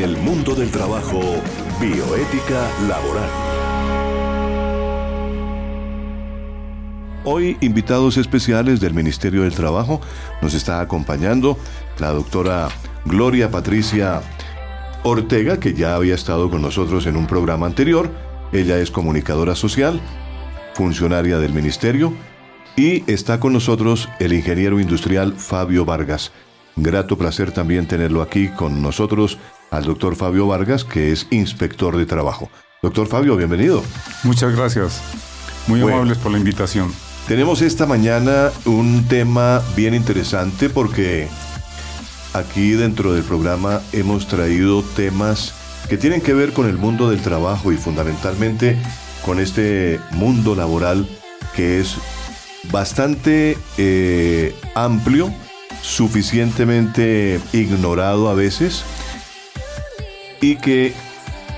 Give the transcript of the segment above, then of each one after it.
El mundo del trabajo, bioética laboral. Hoy invitados especiales del Ministerio del Trabajo nos está acompañando la doctora Gloria Patricia Ortega, que ya había estado con nosotros en un programa anterior. Ella es comunicadora social, funcionaria del Ministerio, y está con nosotros el ingeniero industrial Fabio Vargas. Grato placer también tenerlo aquí con nosotros al doctor Fabio Vargas, que es inspector de trabajo. Doctor Fabio, bienvenido. Muchas gracias. Muy amables por la invitación. Tenemos esta mañana un tema bien interesante porque Aquí dentro del programa hemos traído temas que tienen que ver con el mundo del trabajo y fundamentalmente con este mundo laboral que es bastante eh, amplio, suficientemente ignorado a veces y que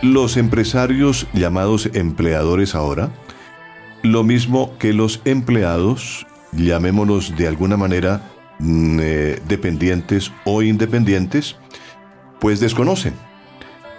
los empresarios llamados empleadores ahora, lo mismo que los empleados, llamémoslos de alguna manera, Mm, eh, dependientes o independientes, pues desconocen.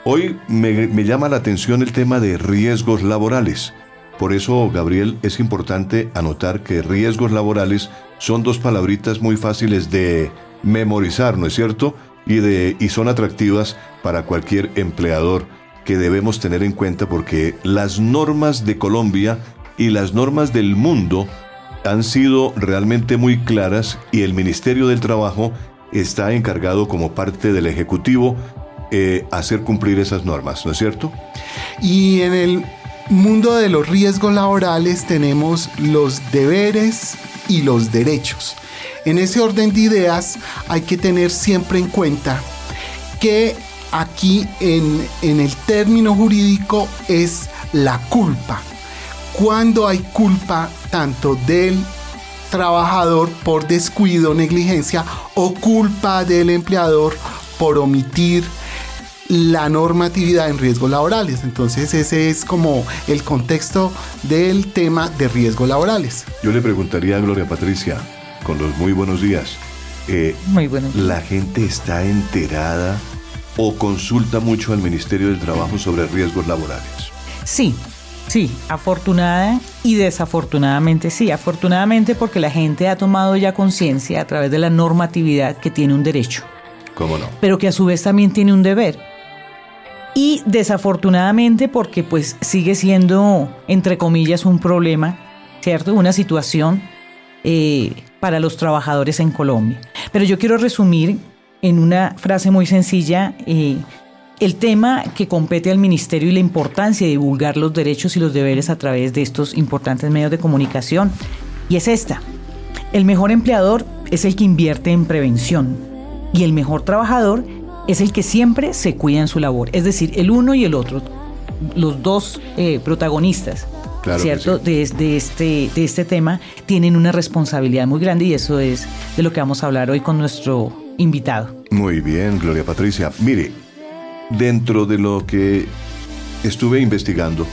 Hoy me, me llama la atención el tema de riesgos laborales. Por eso, Gabriel, es importante anotar que riesgos laborales son dos palabritas muy fáciles de memorizar, ¿no es cierto? Y, de, y son atractivas para cualquier empleador que debemos tener en cuenta porque las normas de Colombia y las normas del mundo han sido realmente muy claras y el Ministerio del Trabajo está encargado como parte del Ejecutivo eh, hacer cumplir esas normas, ¿no es cierto? Y en el mundo de los riesgos laborales tenemos los deberes y los derechos. En ese orden de ideas hay que tener siempre en cuenta que aquí en, en el término jurídico es la culpa cuando hay culpa tanto del trabajador por descuido, negligencia o culpa del empleador por omitir la normatividad en riesgos laborales. Entonces ese es como el contexto del tema de riesgos laborales. Yo le preguntaría a Gloria Patricia, con los muy buenos días, eh, muy buenos ¿la gente está enterada o consulta mucho al Ministerio del Trabajo sobre riesgos laborales? Sí, Sí, afortunada y desafortunadamente sí. Afortunadamente porque la gente ha tomado ya conciencia a través de la normatividad que tiene un derecho. ¿Cómo no? Pero que a su vez también tiene un deber. Y desafortunadamente porque pues sigue siendo, entre comillas, un problema, ¿cierto? Una situación eh, para los trabajadores en Colombia. Pero yo quiero resumir en una frase muy sencilla eh, el tema que compete al Ministerio y la importancia de divulgar los derechos y los deberes a través de estos importantes medios de comunicación. Y es esta. El mejor empleador es el que invierte en prevención y el mejor trabajador es el que siempre se cuida en su labor. Es decir, el uno y el otro, los dos eh, protagonistas. ¿Cierto? De, de, este, de este tema tienen una responsabilidad muy grande y eso es de lo que vamos a hablar hoy con nuestro invitado. Muy bien, Gloria Patricia. Mire, dentro de lo que estuve investigando,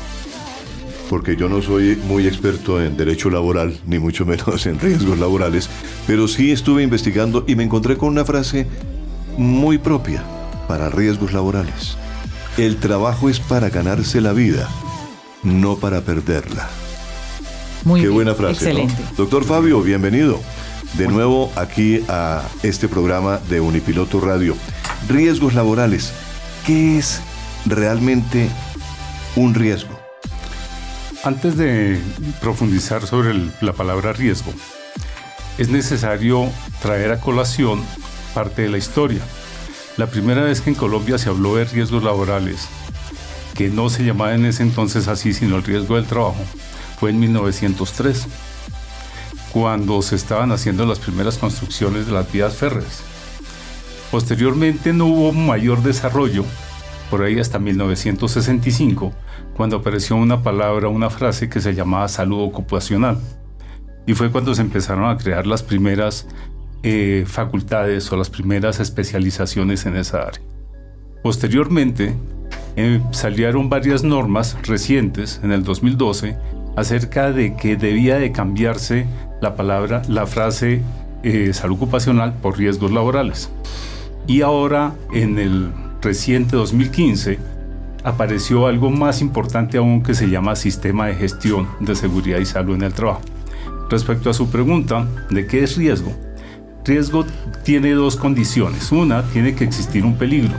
porque yo no soy muy experto en derecho laboral, ni mucho menos en riesgos laborales, pero sí estuve investigando y me encontré con una frase muy propia para riesgos laborales. El trabajo es para ganarse la vida, no para perderla. Muy Qué buena frase. Excelente. Doctor Fabio, bienvenido de nuevo aquí a este programa de Unipiloto Radio. Riesgos laborales. ¿Qué es realmente un riesgo? Antes de profundizar sobre la palabra riesgo, es necesario traer a colación parte de la historia. La primera vez que en Colombia se habló de riesgos laborales, que no se llamaba en ese entonces así, sino el riesgo del trabajo, fue en 1903, cuando se estaban haciendo las primeras construcciones de las vías férreas. Posteriormente no hubo mayor desarrollo, por ahí hasta 1965, cuando apareció una palabra, una frase que se llamaba salud ocupacional. Y fue cuando se empezaron a crear las primeras eh, facultades o las primeras especializaciones en esa área. Posteriormente, eh, salieron varias normas recientes en el 2012 acerca de que debía de cambiarse la palabra, la frase eh, salud ocupacional por riesgos laborales. Y ahora en el reciente 2015 apareció algo más importante aún que se llama Sistema de Gestión de Seguridad y Salud en el Trabajo. Respecto a su pregunta de qué es riesgo, riesgo tiene dos condiciones. Una, tiene que existir un peligro.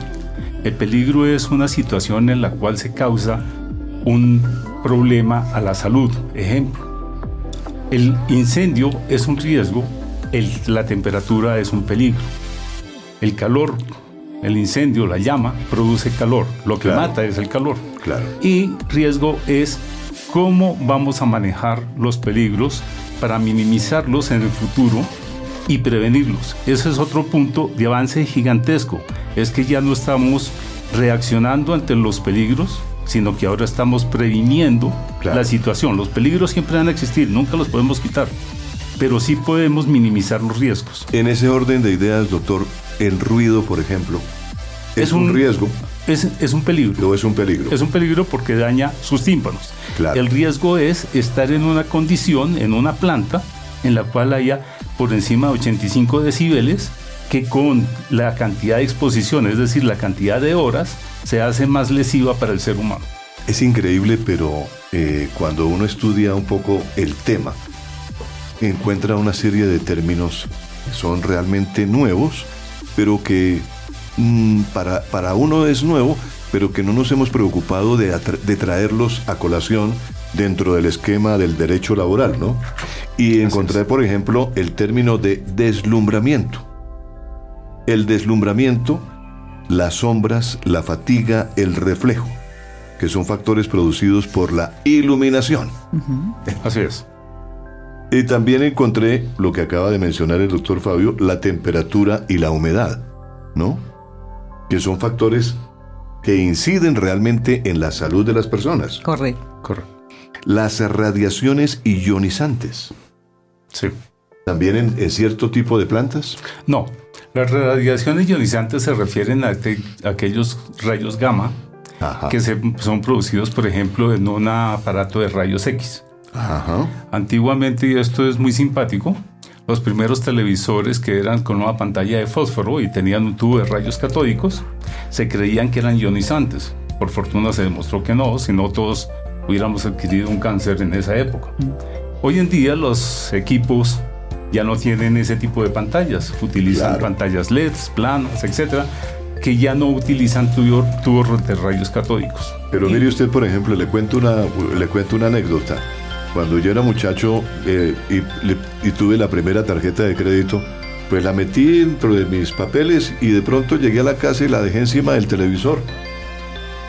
El peligro es una situación en la cual se causa un problema a la salud. Ejemplo, el incendio es un riesgo, la temperatura es un peligro. El calor, el incendio, la llama, produce calor. Lo que mata es el calor. Claro. Y riesgo es cómo vamos a manejar los peligros para minimizarlos en el futuro y prevenirlos. Ese es otro punto de avance gigantesco. Es que ya no estamos reaccionando ante los peligros, sino que ahora estamos previniendo la situación. Los peligros siempre van a existir, nunca los podemos quitar, pero sí podemos minimizar los riesgos. En ese orden de ideas, doctor, el ruido, por ejemplo, es, un, riesgo. Es, es, un peligro. es un peligro. Es un peligro porque daña sus tímpanos. El riesgo es estar en una condición, en una planta, en la cual haya por encima de 85 decibeles, que con la cantidad de exposición, es decir, la cantidad de horas, se hace más lesiva para el ser humano. Es increíble, pero eh, cuando uno estudia un poco el tema, encuentra una serie de términos que son realmente nuevos, pero que mm, para, para uno es nuevo, pero que no nos hemos preocupado de, de, traerlos a colación dentro del esquema del derecho laboral, ¿no? Y encontré, por ejemplo, el término de deslumbramiento. El deslumbramiento las sombras, la fatiga, el reflejo, que son factores producidos por la iluminación. Así es. Y también encontré lo que acaba de mencionar el doctor Fabio, la temperatura y la humedad, ¿no? Que son factores que inciden realmente en la salud de las personas. Correcto. Correcto. Las radiaciones ionizantes. Sí. ¿También en cierto tipo de plantas? No, las radiaciones ionizantes se refieren a, aquellos rayos gamma que son producidos, por ejemplo, en un aparato de rayos X. Antiguamente, y esto es muy simpático, los primeros televisores que eran con una pantalla de fósforo y tenían un tubo de rayos catódicos, se creían que eran ionizantes. Por fortuna se demostró que no, si no todos hubiéramos adquirido un cáncer en esa época. Hoy en día los equipos ya no tienen ese tipo de pantallas, utilizan pantallas LEDs, planas, etcétera, que ya no utilizan tubos de rayos catódicos. Pero mire usted, por ejemplo, le cuento una, le cuento una anécdota. Cuando yo era muchacho eh, y, tuve la primera tarjeta de crédito, pues la metí dentro de mis papeles y de pronto llegué a la casa y la dejé encima del televisor.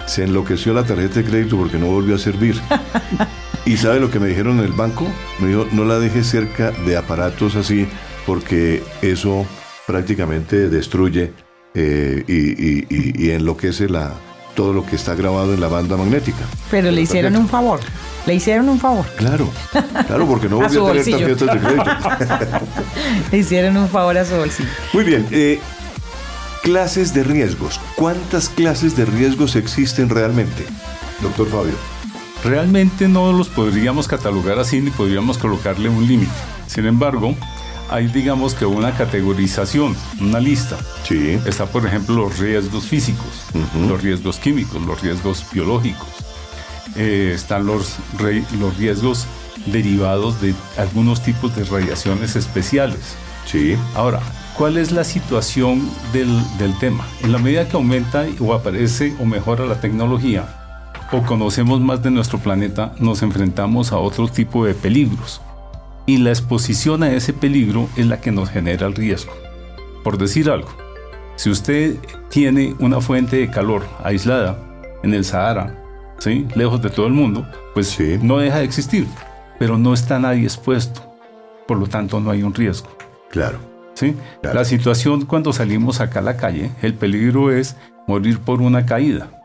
Se enloqueció la tarjeta de crédito porque no volvió a servir. ¿Y sabe lo que me dijeron en el banco? Me dijo, no la deje cerca de aparatos así porque eso prácticamente destruye eh, y, enloquece la, todo lo que está grabado en la banda magnética. Pero le hicieron un favor. Le hicieron un favor. Claro, claro, porque no volvió a, tener tarjetas de crédito. le hicieron un favor a su bolsillo. Muy bien. Eh, clases de riesgos. ¿Cuántas clases de riesgos existen realmente, doctor Fabio? Realmente no los podríamos catalogar así ni podríamos colocarle un límite. Sin embargo, hay digamos que una categorización, una lista. Sí. Está por ejemplo los riesgos físicos, los riesgos químicos, los riesgos biológicos. Eh, están los, los riesgos derivados de algunos tipos de radiaciones especiales. Sí. Ahora, ¿cuál es la situación del, del tema? En la medida que aumenta o aparece o mejora la tecnología, o conocemos más de nuestro planeta, nos enfrentamos a otro tipo de peligros. Y la exposición a ese peligro es la que nos genera el riesgo. Por decir algo, si usted tiene una fuente de calor aislada en el Sahara, ¿sí? lejos de todo el mundo, pues no deja de existir, pero no está nadie expuesto. Por lo tanto, no hay un riesgo. Claro. ¿Sí? La situación cuando salimos acá a la calle, el peligro es morir por una caída.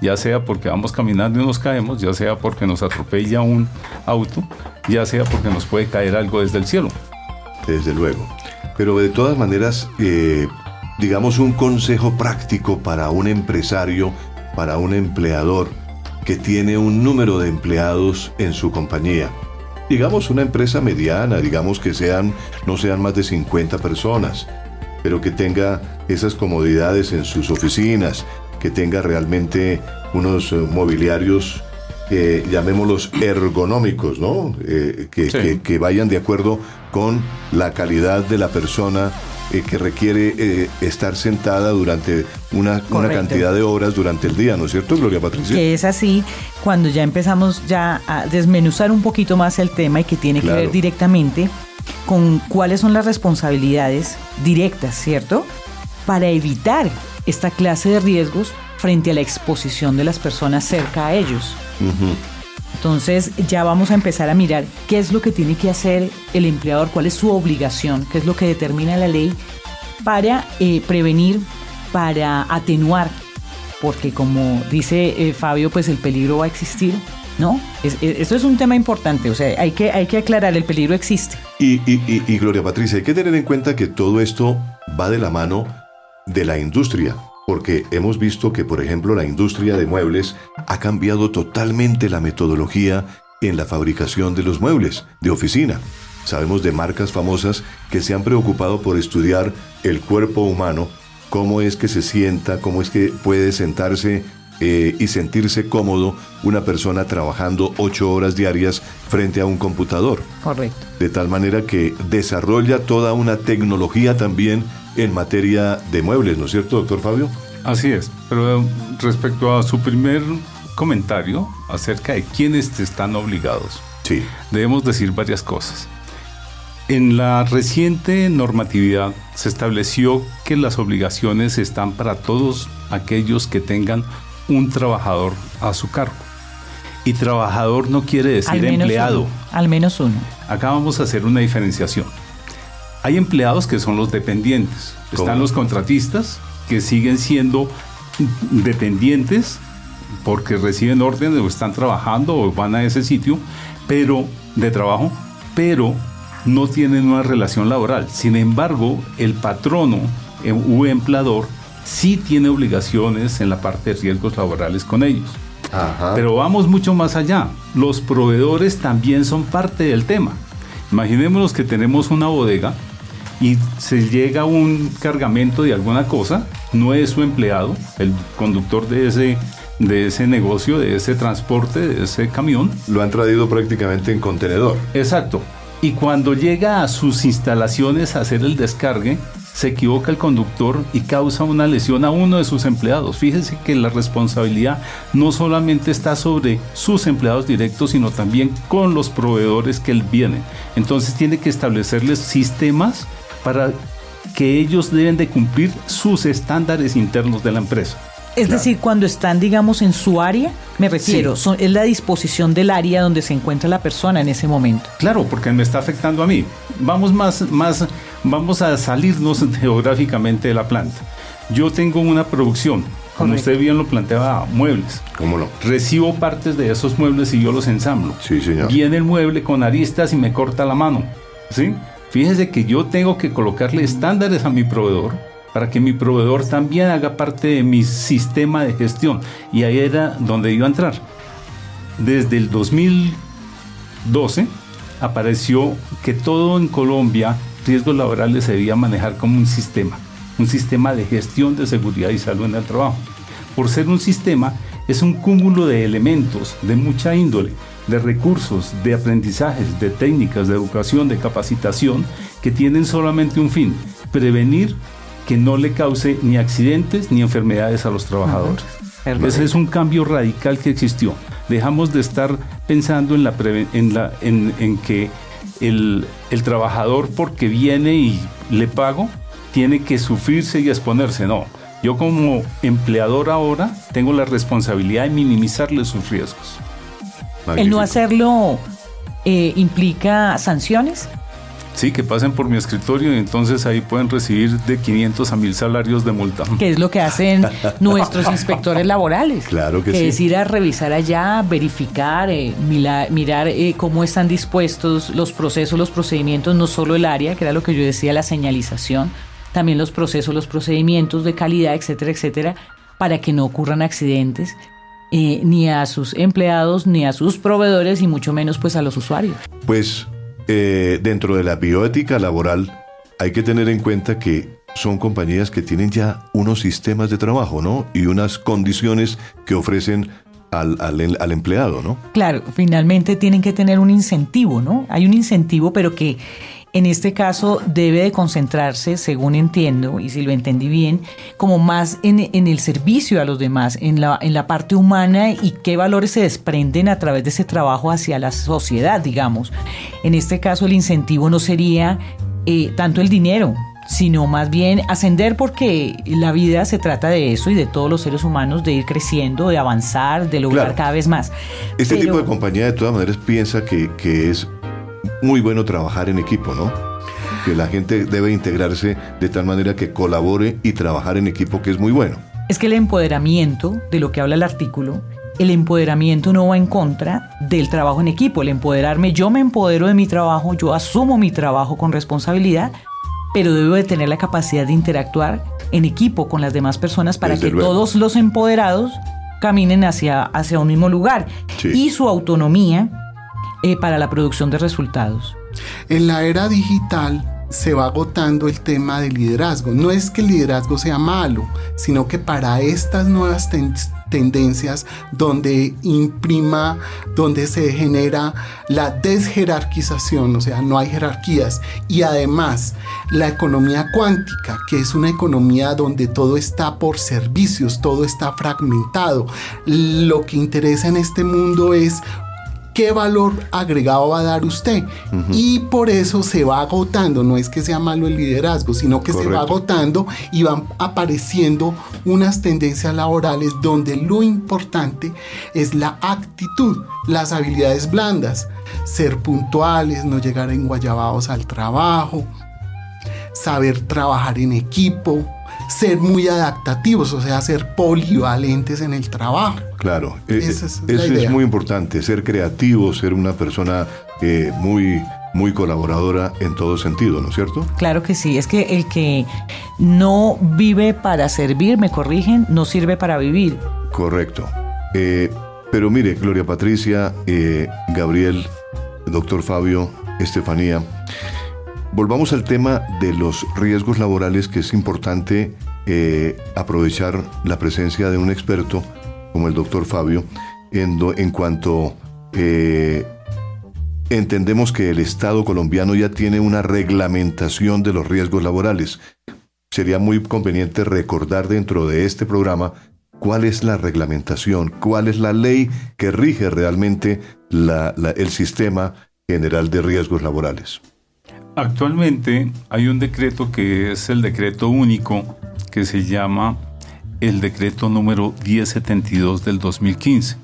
Ya sea porque vamos caminando y nos caemos, ya sea porque nos atropella un auto, ya sea porque nos puede caer algo desde el cielo. Desde luego. Pero de todas maneras, eh, digamos un consejo práctico para un empresario, para un empleador que tiene un número de empleados en su compañía. Digamos una empresa mediana, digamos que sean no sean más de 50 personas pero que tenga esas comodidades en sus oficinas, que tenga realmente unos eh, mobiliarios eh, llamémoslos ergonómicos, ¿no? Eh, que, Sí. que- que vayan de acuerdo con la calidad de la persona eh, que requiere eh, estar sentada durante una, cantidad de horas durante el día, ¿no es cierto, Gloria Patricia? que es así cuando ya empezamos ya a desmenuzar un poquito más el tema y que tiene Claro. que ver directamente con cuáles son las responsabilidades directas, ¿cierto? Para evitar esta clase de riesgos frente a la exposición de las personas cerca a ellos. Entonces ya vamos a empezar a mirar qué es lo que tiene que hacer el empleador, cuál es su obligación, qué es lo que determina la ley para eh, prevenir, para atenuar, porque como dice eh, Fabio, pues el peligro va a existir, ¿no? Es- es- esto es un tema importante, o sea, hay que, hay que aclarar, el peligro existe. Y, y- y- y, Gloria Patricia, hay que tener en cuenta que todo esto va de la mano de la industria, porque hemos visto que, por ejemplo, la industria de muebles ha cambiado totalmente la metodología en la fabricación de los muebles de oficina. Sabemos de marcas famosas que se han preocupado por estudiar el cuerpo humano, cómo es que se sienta, cómo es que puede sentarse eh, y sentirse cómodo una persona trabajando ocho horas diarias frente a un computador Correcto. de tal manera que desarrolla toda una tecnología también en materia de muebles, ¿no es cierto, doctor Fabio? Así es, pero respecto a su primer comentario acerca de quiénes están obligados, Sí. debemos decir varias cosas. En la reciente normatividad se estableció que las obligaciones están para todos aquellos que tengan un trabajador a su cargo. Y trabajador no quiere decir empleado. uno. Al menos uno. Acá vamos a hacer una diferenciación. Hay empleados que son los dependientes. ¿Cómo? Están los contratistas que siguen siendo dependientes porque reciben órdenes o están trabajando o van a ese sitio, pero de trabajo, pero no tienen una relación laboral. Sin embargo, el patrono eh, u empleador sí tiene obligaciones en la parte de riesgos laborales con ellos. Ajá. Pero vamos mucho más allá. Los proveedores también son parte del tema. Imaginémonos que tenemos una bodega y se llega un cargamento de alguna cosa, no es su empleado, el conductor de ese, de ese negocio, de ese transporte, de ese camión. Lo han traído prácticamente en contenedor. Exacto. Y cuando llega a sus instalaciones a hacer el descargue, se equivoca el conductor y causa una lesión a uno de sus empleados. Fíjense que la responsabilidad no solamente está sobre sus empleados directos, sino también con los proveedores que él viene. Entonces tiene que establecerles sistemas para que ellos deben de cumplir sus estándares internos de la empresa. Es decir, cuando están, digamos, en su área, me refiero, son- es la disposición del área donde se encuentra la persona en ese momento. Claro, porque me está afectando a mí. Vamos más, más, vamos a salirnos geográficamente de la planta. Yo tengo una producción, como usted bien lo planteaba, muebles. ¿Cómo no? Recibo partes de esos muebles y yo los ensamblo. Sí, señor. Viene el mueble con aristas y me corta la mano. ¿Sí? Fíjese que yo tengo que colocarle estándares a mi proveedor para que mi proveedor también haga parte de mi sistema de gestión. Y ahí era donde iba a entrar. Desde el 2012 apareció que todo en Colombia, riesgos laborales se debía manejar como un sistema, un sistema de gestión de seguridad y salud en el trabajo. Por ser un sistema, es un cúmulo de elementos de mucha índole, de recursos, de aprendizajes, de técnicas, de educación, de capacitación, que tienen solamente un fin, prevenir que no le cause ni accidentes ni enfermedades a los trabajadores. Ese es un cambio radical que existió. Dejamos de estar pensando en, la en, la, en, en que el, el trabajador porque viene y le pago, tiene que sufrirse y exponerse. No, yo como empleador ahora tengo la responsabilidad de minimizarle sus riesgos. El no hacerlo eh, implica sanciones. Sí, que pasen por mi escritorio y entonces ahí pueden recibir de 500 a 1000 salarios de multa. que es lo que hacen nuestros inspectores laborales. Claro que sí. Es ir a revisar allá, verificar, eh, mirar eh, cómo están dispuestos los procesos, los procedimientos, no solo el área, que era lo que yo decía, la señalización, también los procesos, los procedimientos de calidad, etcétera, etcétera, para que no ocurran accidentes. Eh, ni a sus empleados, ni a sus proveedores, y mucho menos pues a los usuarios. Pues eh, dentro de la bioética laboral hay que tener en cuenta que son compañías que tienen ya unos sistemas de trabajo, ¿no? Y unas condiciones que ofrecen al, al, empleado, ¿no? Claro, finalmente tienen que tener un incentivo, ¿no? Hay un incentivo, pero que en este caso debe de concentrarse, según entiendo, y si lo entendí bien, como más en, el servicio a los demás, en la, en la parte humana y qué valores se desprenden a través de ese trabajo hacia la sociedad, digamos. En este caso el incentivo no sería eh, tanto el dinero, sino más bien ascender porque la vida se trata de eso y de todos los seres humanos, de ir creciendo, de avanzar, de lograr cada vez más. Este tipo de compañía de todas maneras piensa que, que es muy bueno trabajar en equipo, ¿no? Que la gente debe integrarse de tal manera que colabore y trabajar en equipo, que es muy bueno. Es que el empoderamiento, de lo que habla el artículo, el empoderamiento no va en contra del trabajo en equipo. El empoderarme, yo me empodero de mi trabajo, yo asumo mi trabajo con responsabilidad, pero debo de tener la capacidad de interactuar en equipo con las demás personas para que todos los empoderados caminen hacia, hacia un mismo lugar. Y su autonomía eh, para la producción de resultados. En la era digital se va agotando el tema del liderazgo. No es que el liderazgo sea malo, sino que para estas nuevas tendencias donde imprima, donde se genera la desjerarquización, o sea, no hay jerarquías, y además la economía cuántica, que es una economía donde todo está por servicios, todo está fragmentado. Lo que interesa en este mundo es qué valor agregado va a dar usted. Y por eso se va agotando, no es que sea malo el liderazgo, sino que se va agotando y van apareciendo unas tendencias laborales donde lo importante es la actitud, las habilidades blandas, ser puntuales, no llegar enguayabados al trabajo, saber trabajar en equipo, ser muy adaptativos, o sea, ser polivalentes en el trabajo. Claro, e, eso es, muy importante, ser creativo, ser una persona eh, muy muy colaboradora en todo sentido, ¿no es cierto? Claro que sí, es que el que no vive para servir, me corrigen, no sirve para vivir. Correcto. Eh, pero mire, Gloria Patricia, eh, Gabriel, doctor Fabio, Estefanía, Volvamos al tema de los riesgos laborales, que es importante eh, aprovechar la presencia de un experto como el doctor Fabio en, cuanto eh, entendemos que el Estado colombiano ya tiene una reglamentación de los riesgos laborales. Sería muy conveniente recordar dentro de este programa cuál es la reglamentación, cuál es la ley que rige realmente el sistema general de riesgos laborales. Actualmente hay un decreto que es el decreto único que se llama el decreto número 1072 del 2015.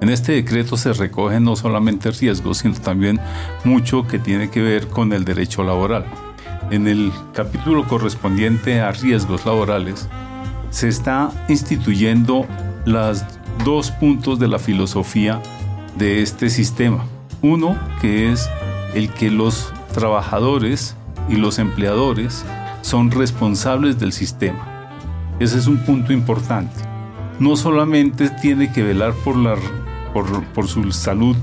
En este decreto se recogen no solamente riesgos, sino también mucho que tiene que ver con el derecho laboral. En el capítulo correspondiente a riesgos laborales, se está instituyendo los dos puntos de la filosofía de este sistema. Uno, que es el que los trabajadores y los empleadores son responsables del sistema. Ese es un punto importante. No solamente tiene que velar por, la, por, su salud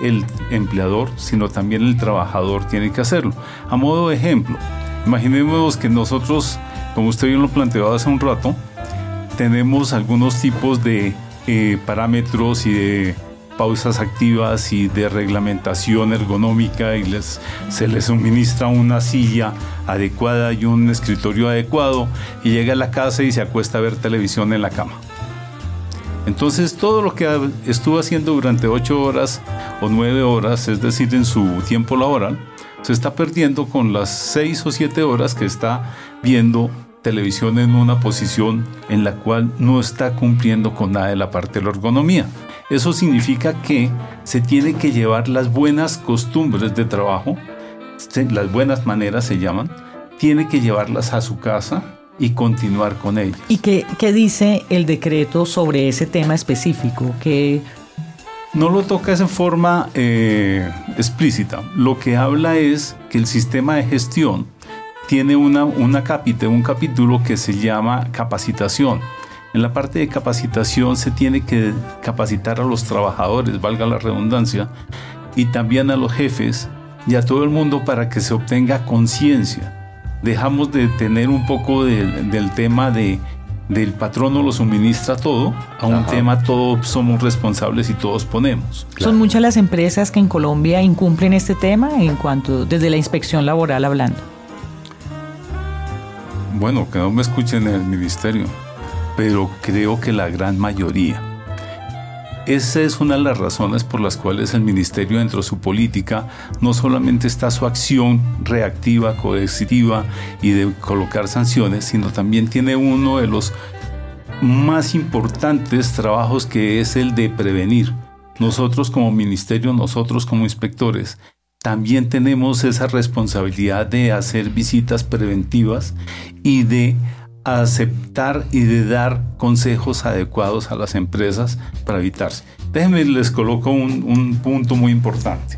el empleador, sino también el trabajador tiene que hacerlo. A modo de ejemplo, imaginemos que nosotros, como usted bien lo planteó hace un rato, tenemos algunos tipos de eh, parámetros y de pausas activas y de reglamentación ergonómica y les, se les suministra una silla adecuada y un escritorio adecuado y llega a la casa y se acuesta a ver televisión en la cama. Entonces todo lo que estuvo haciendo durante ocho horas o nueve horas, es decir, en su tiempo laboral, se está perdiendo con las seis o siete horas que está viendo televisión en una posición en la cual no está cumpliendo con nada de la parte de la ergonomía. Eso significa que se tiene que llevar las buenas costumbres de trabajo, las buenas maneras se llaman, tiene que llevarlas a su casa y continuar con ellas. ¿Y qué, dice el decreto sobre ese tema específico? Que no lo toca en forma eh, explícita. Lo que habla es que el sistema de gestión tiene una, una un capítulo que se llama capacitación. En la parte de capacitación se tiene que capacitar a los trabajadores, valga la redundancia, y también a los jefes y a todo el mundo para que se obtenga conciencia dejamos de tener un poco del, del tema de del patrono lo suministra todo a un Ajá. tema todos somos responsables y todos ponemos. Son muchas las empresas que en Colombia incumplen este tema en cuanto desde la inspección laboral hablando. Bueno, que no me escuchen en el ministerio, pero creo que la gran mayoría. Esa es una de las razones por las cuales el ministerio dentro de su política no solamente está su acción reactiva, coercitiva y de colocar sanciones, sino también tiene uno de los más importantes trabajos que es el de prevenir. Nosotros como ministerio, nosotros como inspectores, también tenemos esa responsabilidad de hacer visitas preventivas y de aceptar y de dar consejos adecuados a las empresas para evitarse. Déjenme les coloco un, un punto muy importante.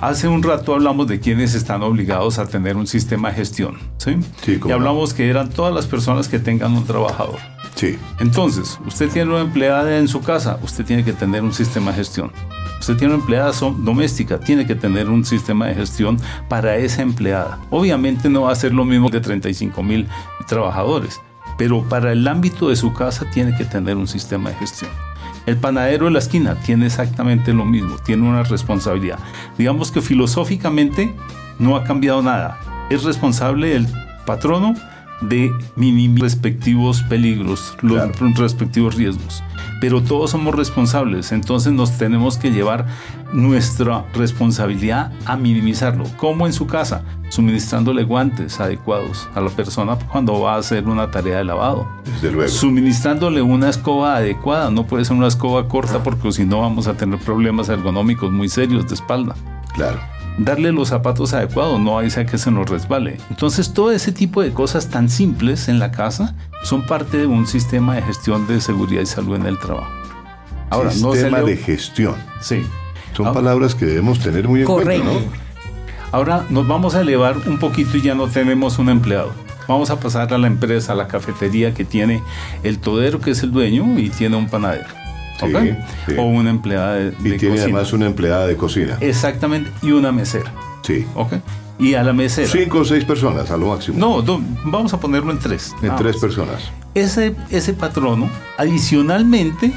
Hace un rato hablamos de quienes están obligados a tener un sistema de gestión. ¿sí? Sí, y no. hablamos que eran todas las personas que tengan un trabajador. Sí, Entonces, usted tiene una empleada en su casa, usted tiene que tener un sistema de gestión. Usted tiene una empleada doméstica, tiene que tener un sistema de gestión para esa empleada. Obviamente no va a ser lo mismo de 35 mil trabajadores, pero para el ámbito de su casa tiene que tener un sistema de gestión. El panadero de la esquina tiene exactamente lo mismo, tiene una responsabilidad. Digamos que filosóficamente no ha cambiado nada. Es responsable el patrono de minimizar respectivos peligros, los Claro. respectivos riesgos. Pero todos somos responsables, entonces nos tenemos que llevar nuestra responsabilidad a minimizarlo. Como en su casa, suministrándole guantes adecuados a la persona cuando va a hacer una tarea de lavado. desde luego. Suministrándole una escoba adecuada, no puede ser una escoba corta porque si no vamos a tener problemas ergonómicos muy serios de espalda Claro. Darle los zapatos adecuados, no hay sea que se nos resbale. Entonces, todo ese tipo de cosas tan simples en la casa son parte de un sistema de gestión de seguridad y salud en el trabajo. Ahora, no se Sistema le- de gestión. Sí. Son palabras que debemos tener muy en Correcto. cuenta, ¿no? Ahora nos vamos a elevar un poquito y ya no tenemos un empleado. Vamos a pasar a la empresa, a la cafetería que tiene el todero que es el dueño y tiene un panadero. Sí, ¿ok? sí. O una empleada de, Y de tiene cocina. además una empleada de cocina. Exactamente, y una mesera. Sí. ¿ok? Y a la mesera. Cinco o seis personas a lo máximo. No, vamos a ponerlo en tres. En tres más. personas. ese, ese patrono adicionalmente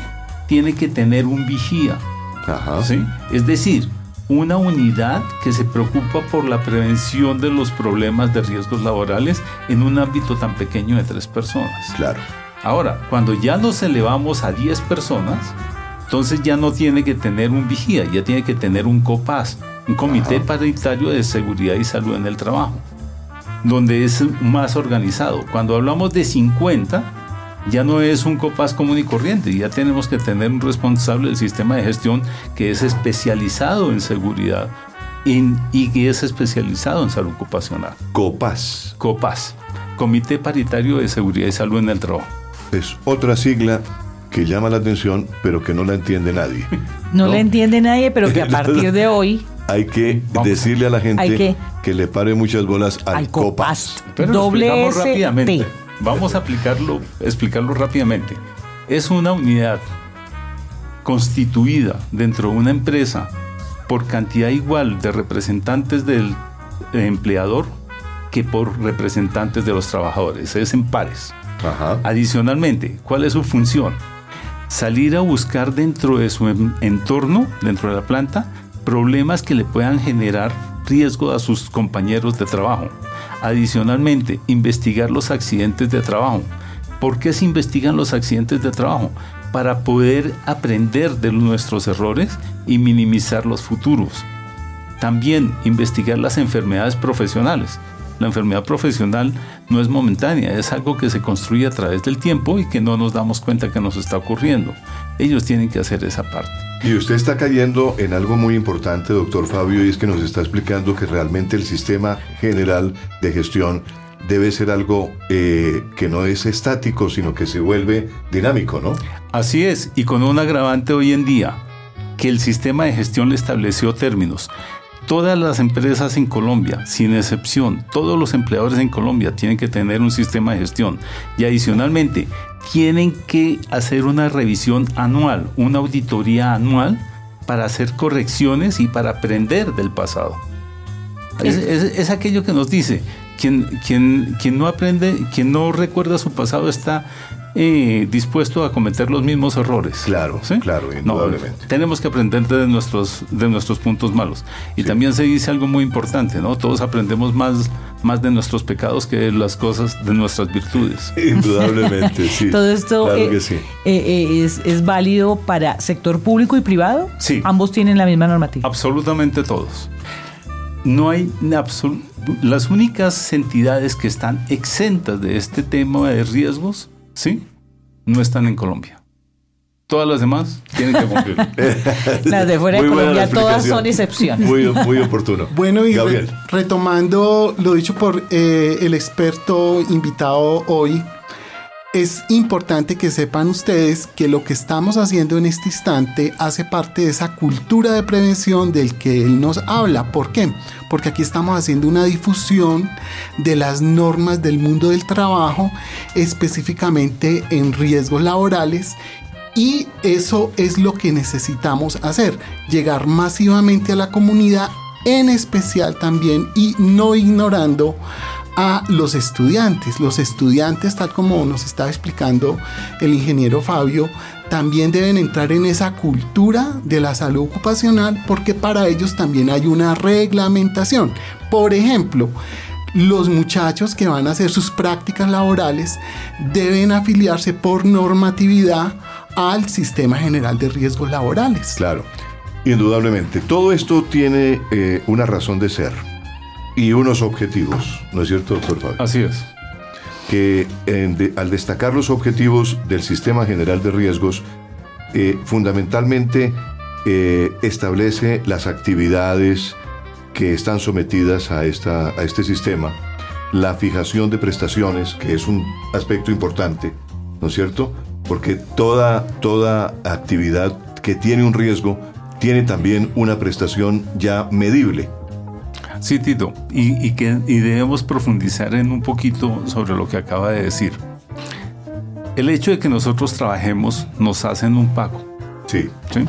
tiene que tener un vigía, Ajá. ¿sí? es decir, una unidad que se preocupa por la prevención de los problemas de riesgos laborales en un ámbito tan pequeño de tres personas. Claro. Ahora, cuando ya nos elevamos a 10 personas, entonces ya no tiene que tener un vigía, ya tiene que tener un COPAS, un Comité Ajá. Paritario de Seguridad y Salud en el Trabajo, donde es más organizado. Cuando hablamos de 50, ya no es un COPAS común y corriente, ya tenemos que tener un responsable del sistema de gestión que es especializado en seguridad en- y que es especializado en salud ocupacional. COPAS. COPAS, Comité Paritario de Seguridad y Salud en el Trabajo. Es otra sigla que llama la atención, pero que no la entiende nadie. No, ¿No? le entiende nadie, pero que a partir de hoy Hay que Vamos. decirle a la gente que- que le pare muchas bolas al, al COPAS. COPAS. Pero lo Doble S rápidamente. Vamos a aplicarlo, explicarlo rápidamente. Es una unidad constituida dentro de una empresa por cantidad igual de representantes del empleador que por representantes de los trabajadores. Es en pares. Adicionalmente, ¿cuál es su función? Salir a buscar dentro de su en- entorno, dentro de la planta, problemas que le puedan generar riesgo a sus compañeros de trabajo. Adicionalmente, investigar los accidentes de trabajo. ¿Por qué se investigan los accidentes de trabajo? Para poder aprender de nuestros errores y minimizar los futuros. También investigar las enfermedades profesionales. La enfermedad profesional no es momentánea, es algo que se construye a través del tiempo y que no nos damos cuenta que nos está ocurriendo. Ellos tienen que hacer esa parte. Y usted está cayendo en algo muy importante, doctor Fabio, y es que nos está explicando que realmente el sistema general de gestión debe ser algo eh, que no es estático, sino que se vuelve dinámico, ¿no? Así es, y con un agravante hoy en día, que el sistema de gestión le estableció términos. Todas las empresas en Colombia, sin excepción, todos los empleadores en Colombia tienen que tener un sistema de gestión y adicionalmente tienen que hacer una revisión anual, una auditoría anual para hacer correcciones y para aprender del pasado. Es, es- es aquello que nos dice, quien, quien, quien no aprende, quien no recuerda su pasado está eh, dispuesto a cometer los mismos errores. Claro, claro, indudablemente. tenemos que aprender de nuestros, de nuestros puntos malos. Y también se dice algo muy importante, ¿no? Todos aprendemos más, más de nuestros pecados que de las cosas de nuestras virtudes. Indudablemente, sí. Todo esto eh, eh, es, es, válido para sector público y privado. Sí. Ambos tienen la misma normativa. Absolutamente todos. No hay las únicas entidades que están exentas de este tema de riesgos ¿sí? No están en Colombia. Todas las demás tienen que cumplir. las de fuera de Colombia todas son excepciones. Muy, muy oportuno. Bueno, y retomando lo dicho por eh, el experto invitado hoy, es importante que sepan ustedes que lo que estamos haciendo en este instante hace parte de esa cultura de prevención del que él nos habla. ¿Por qué? Porque aquí estamos haciendo una difusión de las normas del mundo del trabajo, específicamente en riesgos laborales y eso es lo que necesitamos hacer, llegar masivamente a la comunidad, en especial también y no ignorando a los estudiantes. Los estudiantes, tal como nos estaba explicando el ingeniero Fabio, también deben entrar en esa cultura de la salud ocupacional porque para ellos también hay una reglamentación. Por ejemplo, los muchachos que van a hacer sus prácticas laborales deben afiliarse por normatividad al Sistema General de Riesgos Laborales. Claro, indudablemente. Todo esto tiene eh, una razón de ser y unos objetivos, ¿no es cierto, doctor Fabio? Así es. Que al destacar los objetivos del Sistema General de Riesgos, eh, fundamentalmente eh, establece las actividades que están sometidas a, esta, a este sistema, la fijación de prestaciones, que es un aspecto importante, ¿no es cierto? Porque toda, toda actividad que tiene un riesgo tiene también una prestación ya medible. Sí, Tito, y, que, debemos profundizar en un poquito sobre lo que acaba de decir. El hecho de que nosotros trabajemos nos hacen un pago. Sí. ¿sí?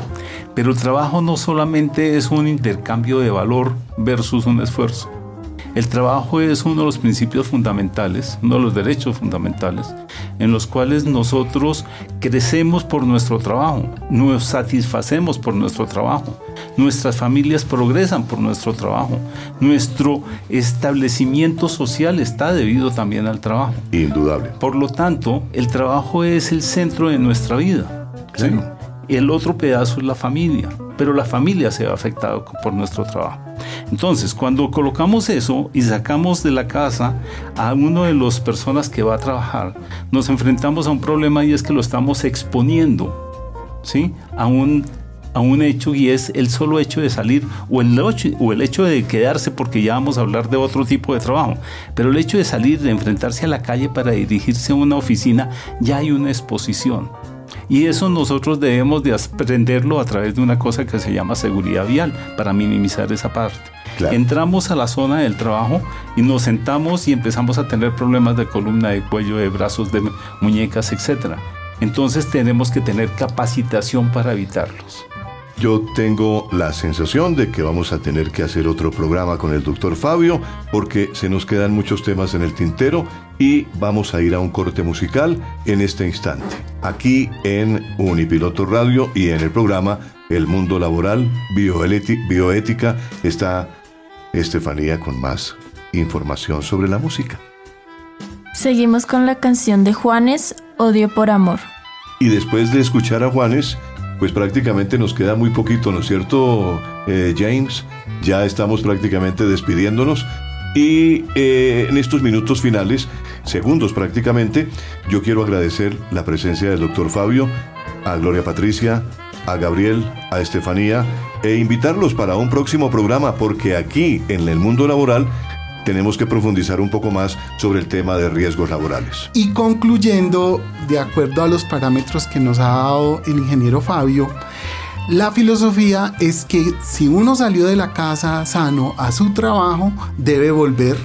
Pero el trabajo no solamente es un intercambio de valor versus un esfuerzo. El trabajo es uno de los principios fundamentales, uno de los derechos fundamentales, en los cuales nosotros crecemos por nuestro trabajo, nos satisfacemos por nuestro trabajo, nuestras familias progresan por nuestro trabajo, nuestro establecimiento social está debido también al trabajo. Indudable. Por lo tanto, el trabajo es el centro de nuestra vida. El otro pedazo es la familia, pero la familia se ve afectada por nuestro trabajo. Entonces, cuando colocamos eso y sacamos de la casa a uno de las personas que va a trabajar, nos enfrentamos a un problema y es que lo estamos exponiendo, ¿sí? A un, a un hecho y es el solo hecho de salir o el, hecho, o el hecho de quedarse porque ya vamos a hablar de otro tipo de trabajo, pero el hecho de salir, de enfrentarse a la calle para dirigirse a una oficina, ya hay una exposición. Y eso nosotros debemos de aprenderlo a través de una cosa que se llama seguridad vial para minimizar esa parte. Entramos a la zona del trabajo y nos sentamos y empezamos a tener problemas de columna, de cuello, de brazos, de muñecas, etc. Entonces tenemos que tener capacitación para evitarlos. Yo tengo la sensación de que vamos a tener que hacer otro programa con el doctor Fabio porque se nos quedan muchos temas en el tintero y vamos a ir a un corte musical en este instante. Aquí en Unipiloto Radio y en el programa El Mundo Laboral, Bioética, está Estefanía con más información sobre la música. Seguimos con la canción de Juanes, Odio por Amor. Y después de escuchar a Juanes, pues prácticamente nos queda muy poquito, ¿no es cierto, eh, James? Ya estamos prácticamente despidiéndonos. Y eh, en estos minutos finales, segundos prácticamente, yo quiero agradecer la presencia del doctor Fabio, a Gloria Patricia, a Gabriel, a Estefanía, e invitarlos para un próximo programa, porque aquí en el mundo laboral tenemos que profundizar un poco más sobre el tema de riesgos laborales. Y concluyendo, de acuerdo a los parámetros que nos ha dado el ingeniero Fabio, la filosofía es que si uno salió de la casa sano a su trabajo, debe volver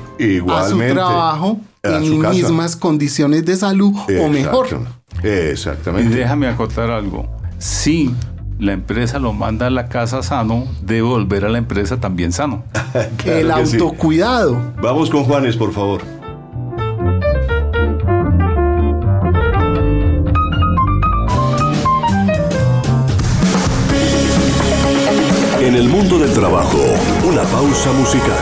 a su trabajo en mismas condiciones de salud o mejor. Exactamente. Y déjame acotar algo. Sí, la empresa lo manda a la casa sano, debe volver a la empresa también sano. el autocuidado. Vamos con Juanes, por favor. En el mundo del trabajo, una pausa musical.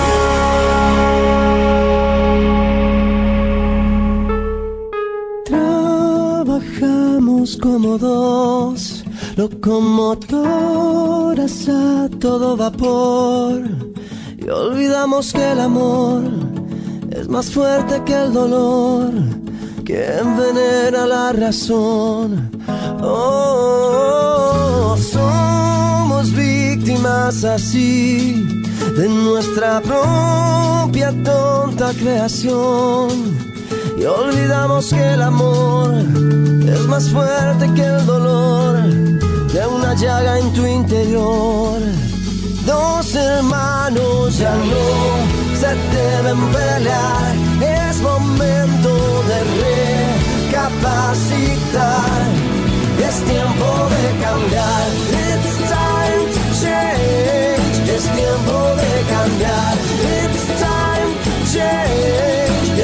Trabajamos como dos locomotoras a todo vapor y olvidamos que el amor es más fuerte que el dolor que envenena la razón. Oh, somos víctimas así de nuestra propia tonta creación y olvidamos que el amor es más fuerte que el dolor de una llaga en tu interior. Dos hermanos ya no se deben pelear, es momento de recapacitar, es tiempo de cambiar. It's time to change, es tiempo de cambiar. It's time to change,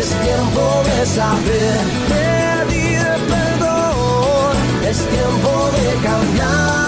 es tiempo de saber pedir perdón, es tiempo de cambiar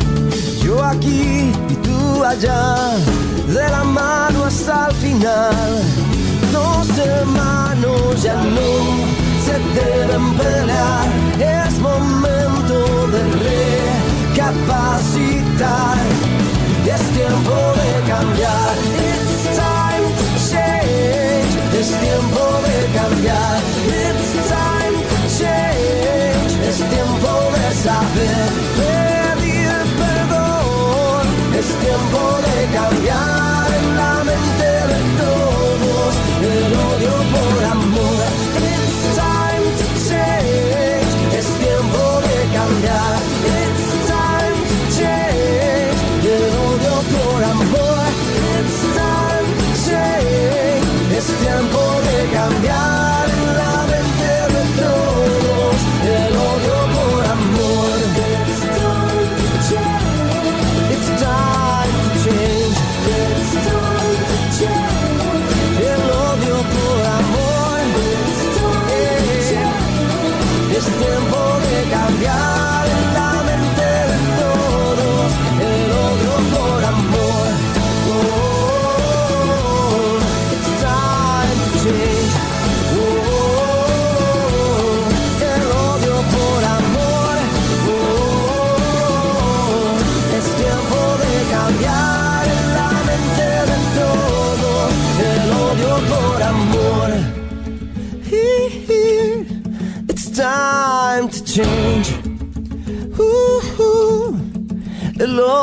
Yo aquí y tú allá, de la mano hasta el final. Dos hermanos ya no se deben pelear, es momento de recapacitar. Es tiempo de cambiar. It's time to change. Es tiempo de cambiar. It's time to change. Es tiempo de saber tiempo de cambiar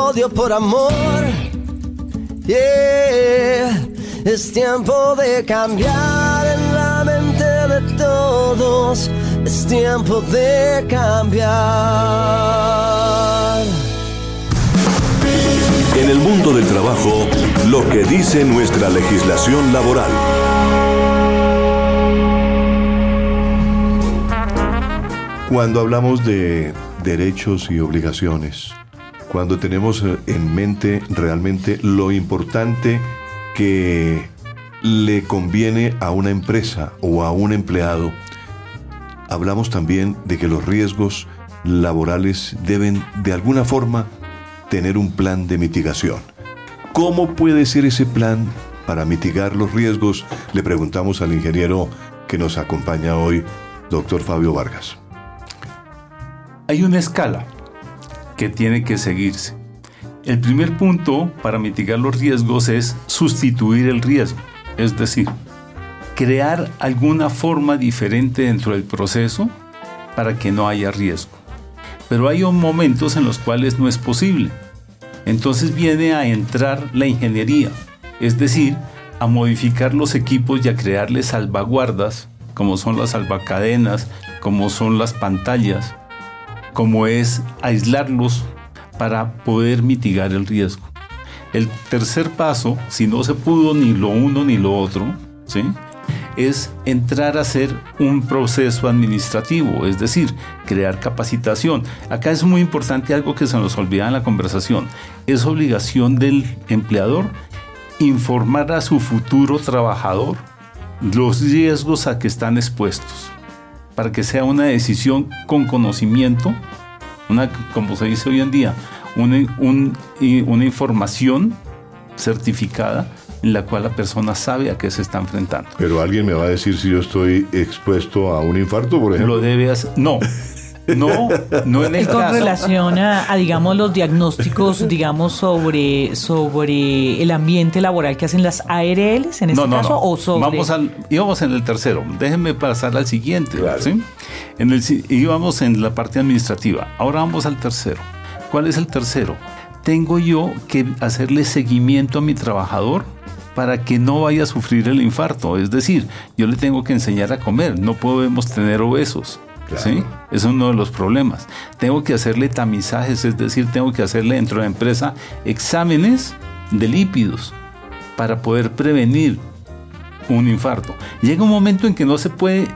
odio por amor. Yeah, es tiempo de cambiar en la mente de todos. Es tiempo de cambiar. En el mundo del trabajo, lo que dice nuestra legislación laboral. Cuando hablamos de derechos y obligaciones, cuando tenemos eh, en mente realmente lo importante que le conviene a una empresa o a un empleado, hablamos también de que los riesgos laborales deben de alguna forma tener un plan de mitigación. ¿Cómo puede ser ese plan para mitigar los riesgos? Le preguntamos al ingeniero que nos acompaña hoy, doctor Fabio Vargas. Hay una escala que tiene que seguirse. El primer punto para mitigar los riesgos es sustituir el riesgo, es decir, crear alguna forma diferente dentro del proceso para que no haya riesgo. Pero hay momentos en los cuales no es posible. Entonces viene a entrar la ingeniería, es decir, a modificar los equipos y a crearles salvaguardas, como son las salvacadenas, como son las pantallas, como es aislarlos para poder mitigar el riesgo. El tercer paso, si no se pudo ni lo uno ni lo otro, ¿sí? es entrar a hacer un proceso administrativo, es decir, crear capacitación. Acá es muy importante algo que se nos olvida en la conversación. Es obligación del empleador informar a su futuro trabajador los riesgos a que están expuestos, para que sea una decisión con conocimiento, una, como se dice hoy en día, una, un- una información certificada en la cual la persona sabe a qué se está enfrentando. Pero alguien me va a decir si yo estoy expuesto a un infarto, por ejemplo. Lo. No, no, no en el Es con caso. relación a, a, digamos, los diagnósticos, digamos, sobre, sobre el ambiente laboral que hacen las ARLs en este no, no, caso, no. o sobre... Vamos al, íbamos en el tercero. Déjenme pasar al siguiente. Claro. ¿sí? En el, si- íbamos en la parte administrativa. Ahora vamos al tercero. ¿Cuál es el tercero? Tengo yo que hacerle seguimiento a mi trabajador para que no vaya a sufrir el infarto. Es decir, yo le tengo que enseñar a comer. No podemos tener obesos. Claro. ¿sí? Es uno de los problemas. Tengo que hacerle tamizajes, es decir, tengo que hacerle dentro de la empresa exámenes de lípidos para poder prevenir un infarto. Llega un momento en que no se puede,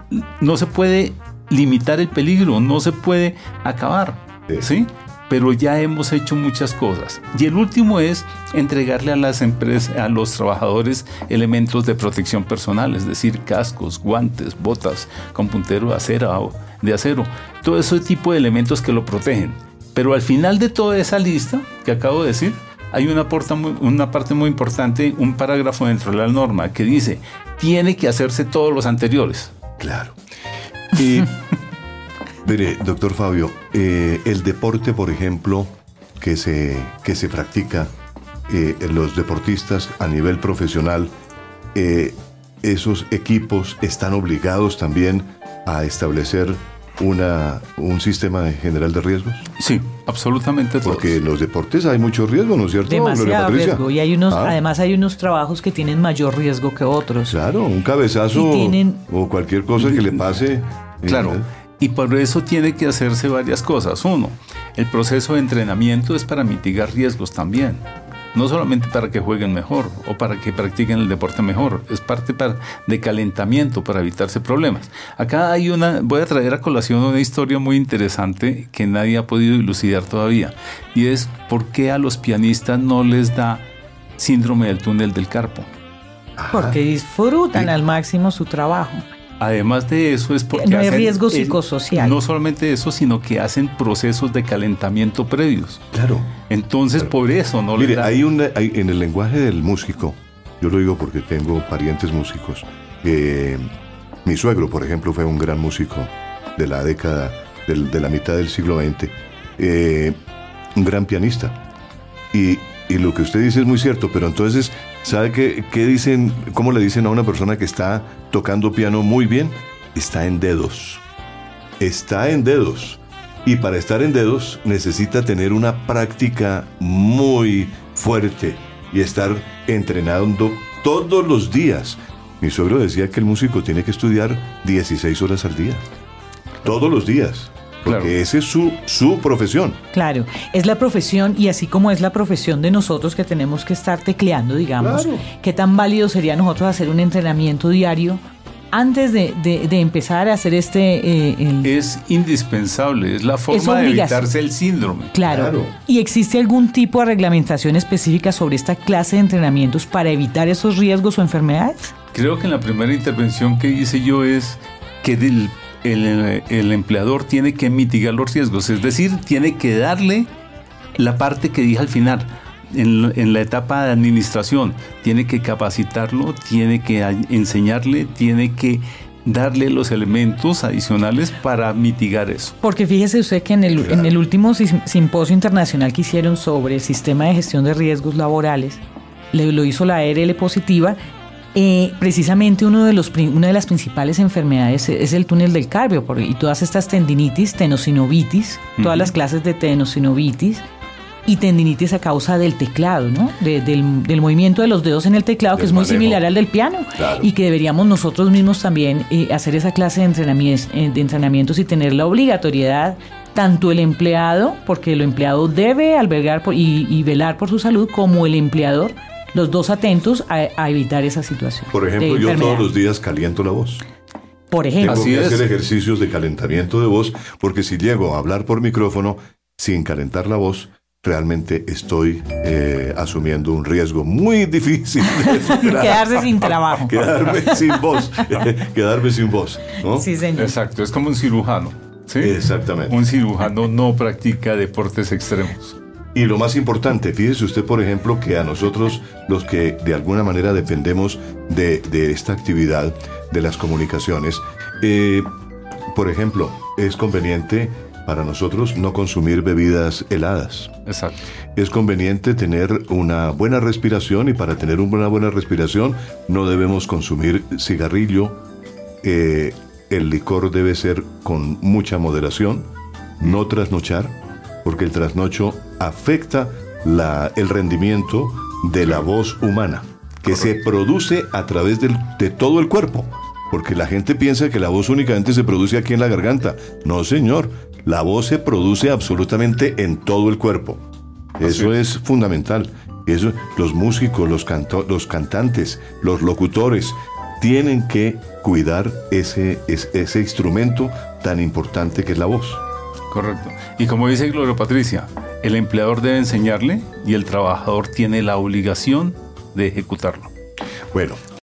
no se puede limitar el peligro, no se puede acabar, Sí. ¿sí? Pero ya hemos hecho muchas cosas. Y el último es entregarle a las empresas, a los trabajadores elementos de protección personal, es decir, cascos, guantes, botas con puntero de acero, de acero, todo ese tipo de elementos que lo protegen. Pero al final de toda esa lista que acabo de decir, hay una, muy- una parte muy importante, un parágrafo dentro de la norma que dice, tiene que hacerse todos los anteriores. Claro. Y, mire, doctor Fabio, eh, el deporte, por ejemplo, que se, que se practica, eh, los deportistas a nivel profesional, eh, esos equipos están obligados también a establecer una, un sistema general de riesgos. Sí, absolutamente todos. Porque en los deportes hay mucho riesgo, ¿no es cierto, Gloria demasiado Patricia? riesgo y hay unos Ah, además hay unos trabajos que tienen mayor riesgo que otros Claro, un cabezazo tienen- o cualquier cosa que le pase. Claro. eh, Y por eso tiene que hacerse varias cosas. Uno, el proceso de entrenamiento es para mitigar riesgos también. No solamente para que jueguen mejor o para que practiquen el deporte mejor, es parte para- de calentamiento para evitarse problemas. Acá hay una, voy a traer a colación una historia muy interesante que nadie ha podido dilucidar todavía, y es por qué a los pianistas no les da síndrome del túnel del carpo. porque disfrutan al máximo su trabajo Además de eso es porque No hay hacen riesgo el- psicosocial. No solamente eso, sino que hacen procesos de calentamiento previos. Claro. Entonces, por eso no le Mire, da- hay un, hay- en el lenguaje del músico, yo lo digo porque tengo parientes músicos. eh, mi suegro, por ejemplo, fue un gran músico de la década, de la mitad del siglo XX. eh, un gran pianista. Y, y lo que usted dice es muy cierto, pero entonces, ¿sabe qué, qué dicen, cómo le dicen a una persona que está tocando piano muy bien? Está en dedos. Está en dedos. Y para estar en dedos necesita tener una práctica muy fuerte y estar entrenando todos los días. Mi suegro decía que el músico tiene que estudiar 16 horas al día. Todos los días. Porque Claro. esa es su, su profesión. Claro, es la profesión y así como es la profesión de nosotros que tenemos que estar tecleando, digamos, Claro. qué tan válido sería nosotros hacer un entrenamiento diario antes de, de- de empezar a hacer este... eh, el- es indispensable, es la forma de evitarse el síndrome. Claro. Claro. ¿Y existe algún tipo de reglamentación específica sobre esta clase de entrenamientos para evitar esos riesgos o enfermedades? Creo que en la primera intervención que hice yo es que del- el, el empleador tiene que mitigar los riesgos, es decir, tiene que darle la parte que dije al final. en, en la etapa de administración. Tiene que capacitarlo, tiene que enseñarle, tiene que darle los elementos adicionales para mitigar eso. Porque fíjese usted que en el, en el último sim- simposio internacional que hicieron sobre el sistema de gestión de riesgos laborales, le- lo hizo la ARL positiva, eh, precisamente uno de los, una de las principales enfermedades es, el túnel del carpio por- y todas estas tendinitis, tenosinovitis, todas las clases de tenosinovitis y tendinitis a causa del teclado, ¿no? De- del, del movimiento de los dedos en el teclado, que es muy manejo. similar al del piano Claro. y que deberíamos nosotros mismos también eh, hacer esa clase de, entrenamientos, de entrenamientos y tener la obligatoriedad, tanto el empleado, porque el empleado debe albergar por- y, y velar por su salud, como el empleador, los dos atentos a, a evitar esa situación. Por ejemplo, yo todos los días caliento la voz. Por ejemplo, Tengo Así que es. hacer ejercicios de calentamiento de voz porque si llego a hablar por micrófono sin calentar la voz, realmente estoy eh, asumiendo un riesgo muy difícil de superar. quedarse sin trabajo. Quedarme sin voz. Quedarme sin voz. ¿no? Sí, señor. Exacto, es como un cirujano. ¿sí? Exactamente. Un cirujano no practica deportes extremos. Y lo más importante, fíjese usted, por ejemplo, que a nosotros, los que de alguna manera dependemos de, de esta actividad de las comunicaciones, eh, por ejemplo, es conveniente para nosotros no consumir bebidas heladas. Exacto. Es conveniente tener una buena respiración y para tener una buena respiración no debemos consumir cigarrillo. eh, el licor debe ser con mucha moderación, no trasnochar, porque el trasnocho afecta la- el rendimiento de la voz humana, que se produce a través del- de todo el cuerpo. Porque la gente piensa que la voz únicamente se produce aquí en la garganta. No, señor. La voz se produce absolutamente en todo el cuerpo. Eso es fundamental. Eso, los músicos, los, canto- los cantantes, los locutores tienen que cuidar ese, es- ese instrumento tan importante que es la voz. Correcto. Y como dice Gloria Patricia, el empleador debe enseñarle y el trabajador tiene la obligación de ejecutarlo. Bueno,